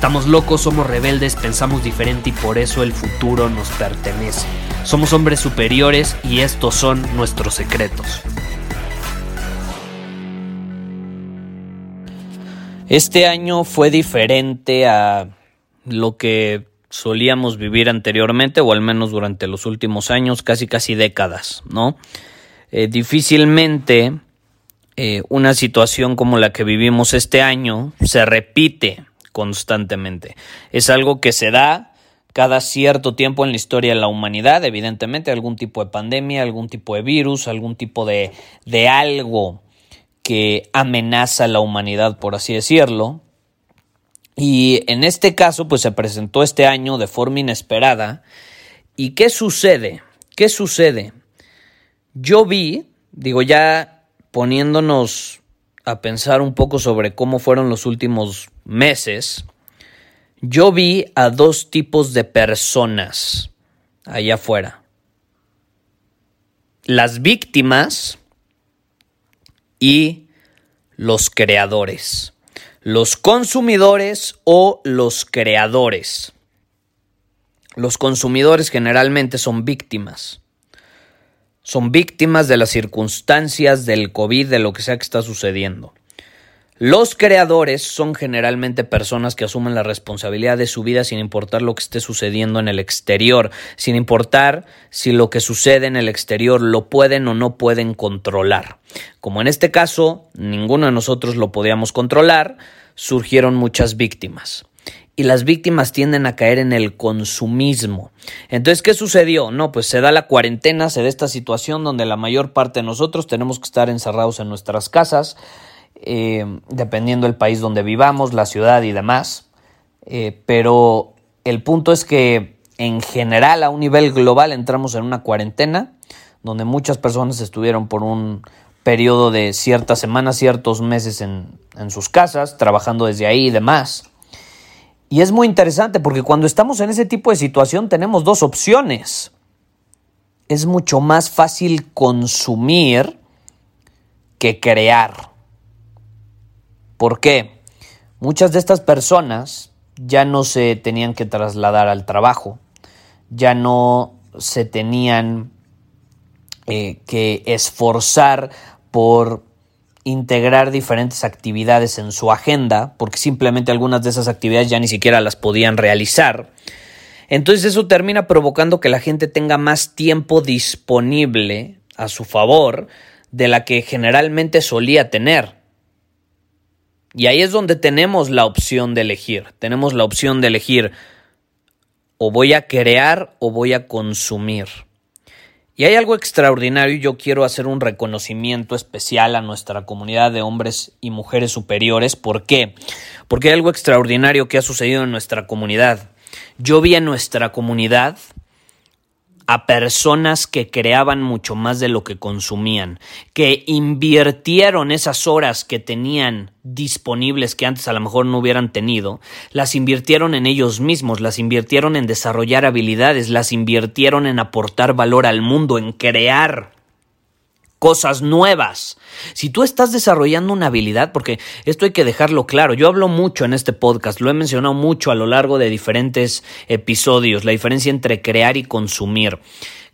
Estamos locos, somos rebeldes, pensamos diferente y por eso el futuro nos pertenece. Somos hombres superiores y estos son nuestros secretos. Este año fue diferente a lo que solíamos vivir anteriormente, o al menos durante los últimos años, casi casi décadas, ¿no? Eh, difícilmente eh, una situación como la que vivimos este año se repite constantemente. Es algo que se da cada cierto tiempo en la historia de la humanidad, evidentemente, algún tipo de pandemia, algún tipo de virus, algún tipo de, de algo que amenaza a la humanidad, por así decirlo. Y en este caso, pues se presentó este año de forma inesperada. ¿Y qué sucede? ¿Qué sucede? Yo vi, digo ya poniéndonos a pensar un poco sobre cómo fueron los últimos meses, yo vi a dos tipos de personas allá afuera. Las víctimas y los creadores los consumidores o los creadores. Los consumidores generalmente son víctimas. Son víctimas de las circunstancias del COVID, de lo que sea que está sucediendo. Los creadores son generalmente personas que asumen la responsabilidad de su vida sin importar lo que esté sucediendo en el exterior, sin importar si lo que sucede en el exterior lo pueden o no pueden controlar. Como en este caso, ninguno de nosotros lo podíamos controlar, surgieron muchas víctimas y las víctimas tienden a caer en el consumismo. Entonces, ¿qué sucedió? No, pues se da la cuarentena, se da esta situación donde la mayor parte de nosotros tenemos que estar encerrados en nuestras casas, eh, dependiendo del país donde vivamos, la ciudad y demás. Eh, pero el punto es que en general, a un nivel global, entramos en una cuarentena donde muchas personas estuvieron por un periodo de ciertas semanas, ciertos meses en, en sus casas, trabajando desde ahí y demás. Y es muy interesante porque cuando estamos en ese tipo de situación tenemos dos opciones. Es mucho más fácil consumir que crear. ¿Por qué? Muchas de estas personas ya no se tenían que trasladar al trabajo, ya no se tenían eh, que esforzar por integrar diferentes actividades en su agenda, porque simplemente algunas de esas actividades ya ni siquiera las podían realizar. Entonces eso termina provocando que la gente tenga más tiempo disponible a su favor de la que generalmente solía tener. Y ahí es donde tenemos la opción de elegir. Tenemos la opción de elegir o voy a crear o voy a consumir. Y hay algo extraordinario y yo quiero hacer un reconocimiento especial a nuestra comunidad de hombres y mujeres superiores. ¿Por qué? Porque hay algo extraordinario que ha sucedido en nuestra comunidad. Yo vi en nuestra comunidad a personas que creaban mucho más de lo que consumían, que invirtieron esas horas que tenían disponibles que antes a lo mejor no hubieran tenido, las invirtieron en ellos mismos, las invirtieron en desarrollar habilidades, las invirtieron en aportar valor al mundo, en crear cosas nuevas. Si tú estás desarrollando una habilidad, porque esto hay que dejarlo claro, yo hablo mucho en este podcast, lo he mencionado mucho a lo largo de diferentes episodios, la diferencia entre crear y consumir.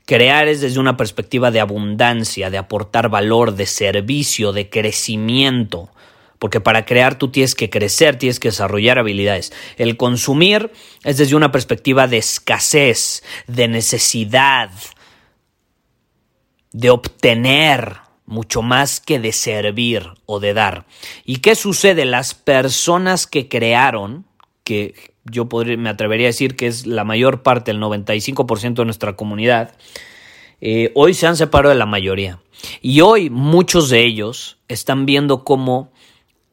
Crear es desde una perspectiva de abundancia, de aportar valor, de servicio, de crecimiento. Porque para crear tú tienes que crecer, tienes que desarrollar habilidades. El consumir es desde una perspectiva de escasez, de necesidad, de obtener mucho más que de servir o de dar. ¿Y qué sucede? Las personas que crearon, que yo me atrevería a decir que es la mayor parte, el 95% de nuestra comunidad, eh, hoy se han separado de la mayoría. Y hoy muchos de ellos están viendo cómo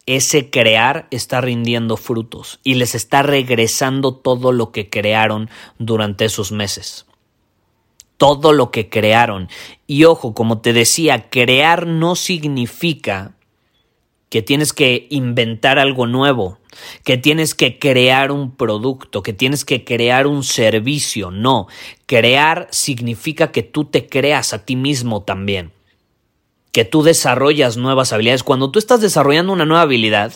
ese crear está rindiendo frutos y les está regresando todo lo que crearon durante esos meses. Todo lo que crearon. Y ojo, como te decía, crear no significa que tienes que inventar algo nuevo, que tienes que crear un producto, que tienes que crear un servicio. No, crear significa que tú te creas a ti mismo también, que tú desarrollas nuevas habilidades. Cuando tú estás desarrollando una nueva habilidad,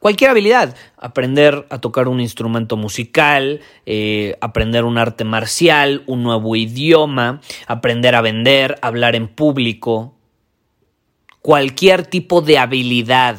cualquier habilidad, aprender a tocar un instrumento musical, eh, aprender un arte marcial, un nuevo idioma, aprender a vender, hablar en público, cualquier tipo de habilidad.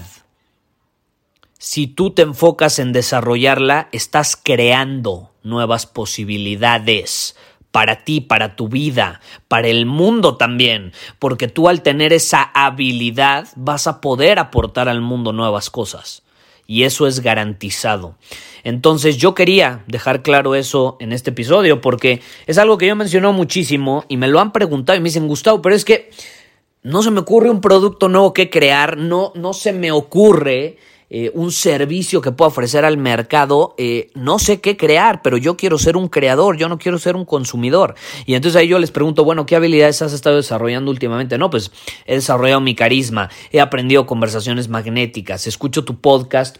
Si tú te enfocas en desarrollarla, estás creando nuevas posibilidades para ti, para tu vida, para el mundo también, porque tú al tener esa habilidad vas a poder aportar al mundo nuevas cosas. Y eso es garantizado. Entonces yo quería dejar claro eso en este episodio porque es algo que yo menciono muchísimo y me lo han preguntado y me dicen, Gustavo, pero es que no se me ocurre un producto nuevo que crear, no, no se me ocurre eh, un servicio que pueda ofrecer al mercado, eh, no sé qué crear, pero yo quiero ser un creador, yo no quiero ser un consumidor. Y entonces ahí yo les pregunto, bueno, ¿qué habilidades has estado desarrollando últimamente? No, pues he desarrollado mi carisma, he aprendido conversaciones magnéticas, escucho tu podcast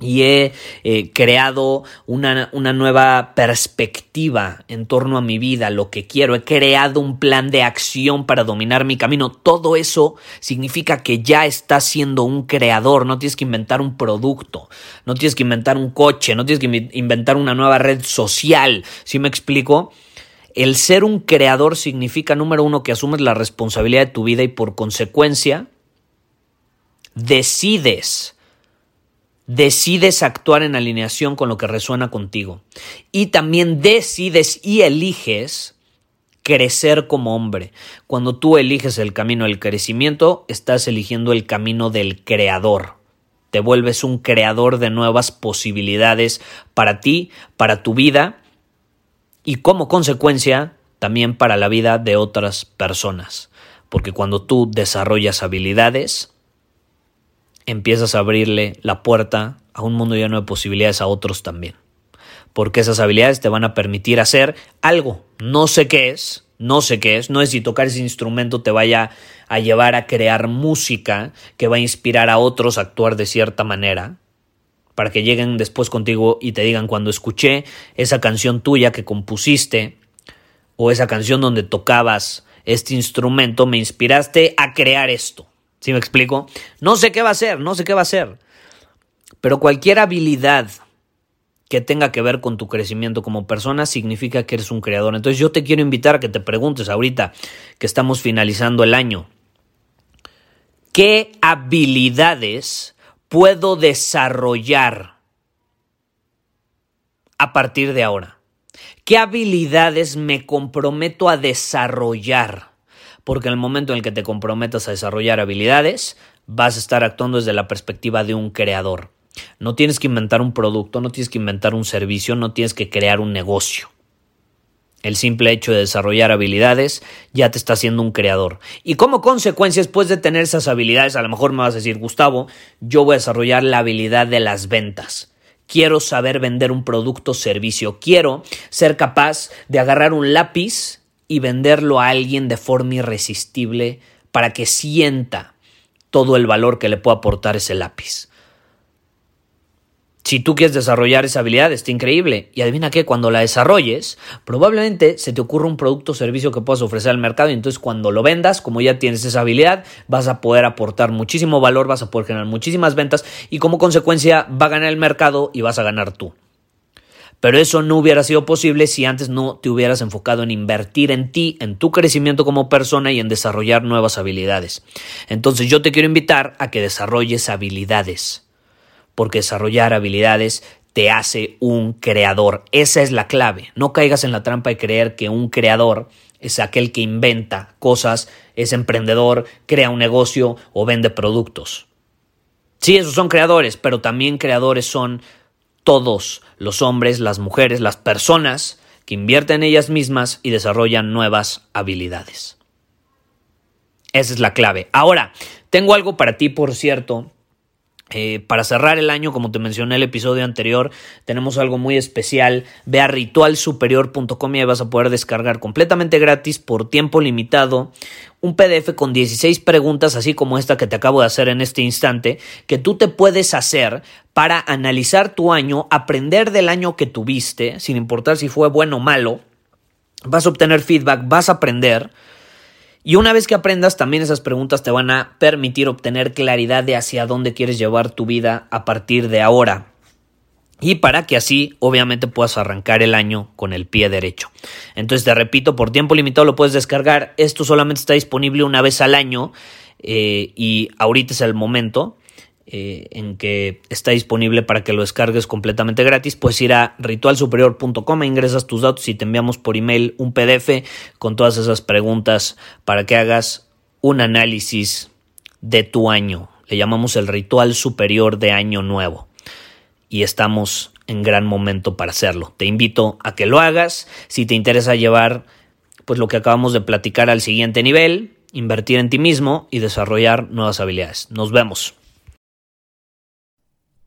y he eh, creado una, una, nueva perspectiva en torno a mi vida, lo que quiero, he creado un plan de acción para dominar mi camino. Todo eso significa que ya estás siendo un creador, no tienes que inventar un producto, no tienes que inventar un coche, no tienes que inventar una nueva red social. ¿Sí me explico? El ser un creador significa, número uno, que asumes la responsabilidad de tu vida y por consecuencia decides decides actuar en alineación con lo que resuena contigo. Y también decides y eliges crecer como hombre. Cuando tú eliges el camino del crecimiento, estás eligiendo el camino del creador. Te vuelves un creador de nuevas posibilidades para ti, para tu vida y como consecuencia también para la vida de otras personas. Porque cuando tú desarrollas habilidades, empiezas a abrirle la puerta a un mundo lleno de posibilidades a otros también. Porque esas habilidades te van a permitir hacer algo. No sé qué es, no sé qué es, no es si tocar ese instrumento te vaya a llevar a crear música que va a inspirar a otros a actuar de cierta manera, para que lleguen después contigo y te digan cuando escuché esa canción tuya que compusiste o esa canción donde tocabas este instrumento, me inspiraste a crear esto. ¿Sí me explico? No sé qué va a ser, no sé qué va a ser. Pero cualquier habilidad que tenga que ver con tu crecimiento como persona significa que eres un creador. Entonces yo te quiero invitar a que te preguntes ahorita que estamos finalizando el año. ¿Qué habilidades puedo desarrollar a partir de ahora? ¿Qué habilidades me comprometo a desarrollar? Porque en el momento en el que te comprometas a desarrollar habilidades, vas a estar actuando desde la perspectiva de un creador. No tienes que inventar un producto, no tienes que inventar un servicio, no tienes que crear un negocio. El simple hecho de desarrollar habilidades ya te está haciendo un creador. Y como consecuencia, después de tener esas habilidades, a lo mejor me vas a decir, Gustavo, yo voy a desarrollar la habilidad de las ventas. Quiero saber vender un producto o servicio. Quiero ser capaz de agarrar un lápiz y venderlo a alguien de forma irresistible para que sienta todo el valor que le puede aportar ese lápiz. Si tú quieres desarrollar esa habilidad, está increíble. Y adivina qué, cuando la desarrolles, probablemente se te ocurra un producto o servicio que puedas ofrecer al mercado y entonces cuando lo vendas, como ya tienes esa habilidad, vas a poder aportar muchísimo valor, vas a poder generar muchísimas ventas y como consecuencia va a ganar el mercado y vas a ganar tú. Pero eso no hubiera sido posible si antes no te hubieras enfocado en invertir en ti, en tu crecimiento como persona y en desarrollar nuevas habilidades. Entonces yo te quiero invitar a que desarrolles habilidades, porque desarrollar habilidades te hace un creador. Esa es la clave. No caigas en la trampa de creer que un creador es aquel que inventa cosas, es emprendedor, crea un negocio o vende productos. Sí, esos son creadores, pero también creadores son todos los hombres, las mujeres, las personas que invierten en ellas mismas y desarrollan nuevas habilidades. Esa es la clave. Ahora, tengo algo para ti, por cierto, eh, para cerrar el año, como te mencioné en el episodio anterior, tenemos algo muy especial. Ve a ritualsuperior.com y ahí vas a poder descargar completamente gratis por tiempo limitado un PDF con 16 preguntas, así como esta que te acabo de hacer en este instante, que tú te puedes hacer para analizar tu año, aprender del año que tuviste, sin importar si fue bueno o malo. Vas a obtener feedback, vas a aprender y una vez que aprendas, también esas preguntas te van a permitir obtener claridad de hacia dónde quieres llevar tu vida a partir de ahora. Y para que así, obviamente, puedas arrancar el año con el pie derecho. Entonces, te repito, por tiempo limitado lo puedes descargar. Esto solamente está disponible una vez al año eh, y ahorita es el momento. Eh, en que está disponible para que lo descargues completamente gratis, puedes ir a ritualsuperior.com, e ingresas tus datos y te enviamos por email un PDF con todas esas preguntas para que hagas un análisis de tu año. Le llamamos el ritual superior de año nuevo y estamos en gran momento para hacerlo. Te invito a que lo hagas si te interesa llevar pues lo que acabamos de platicar al siguiente nivel, invertir en ti mismo y desarrollar nuevas habilidades. Nos vemos.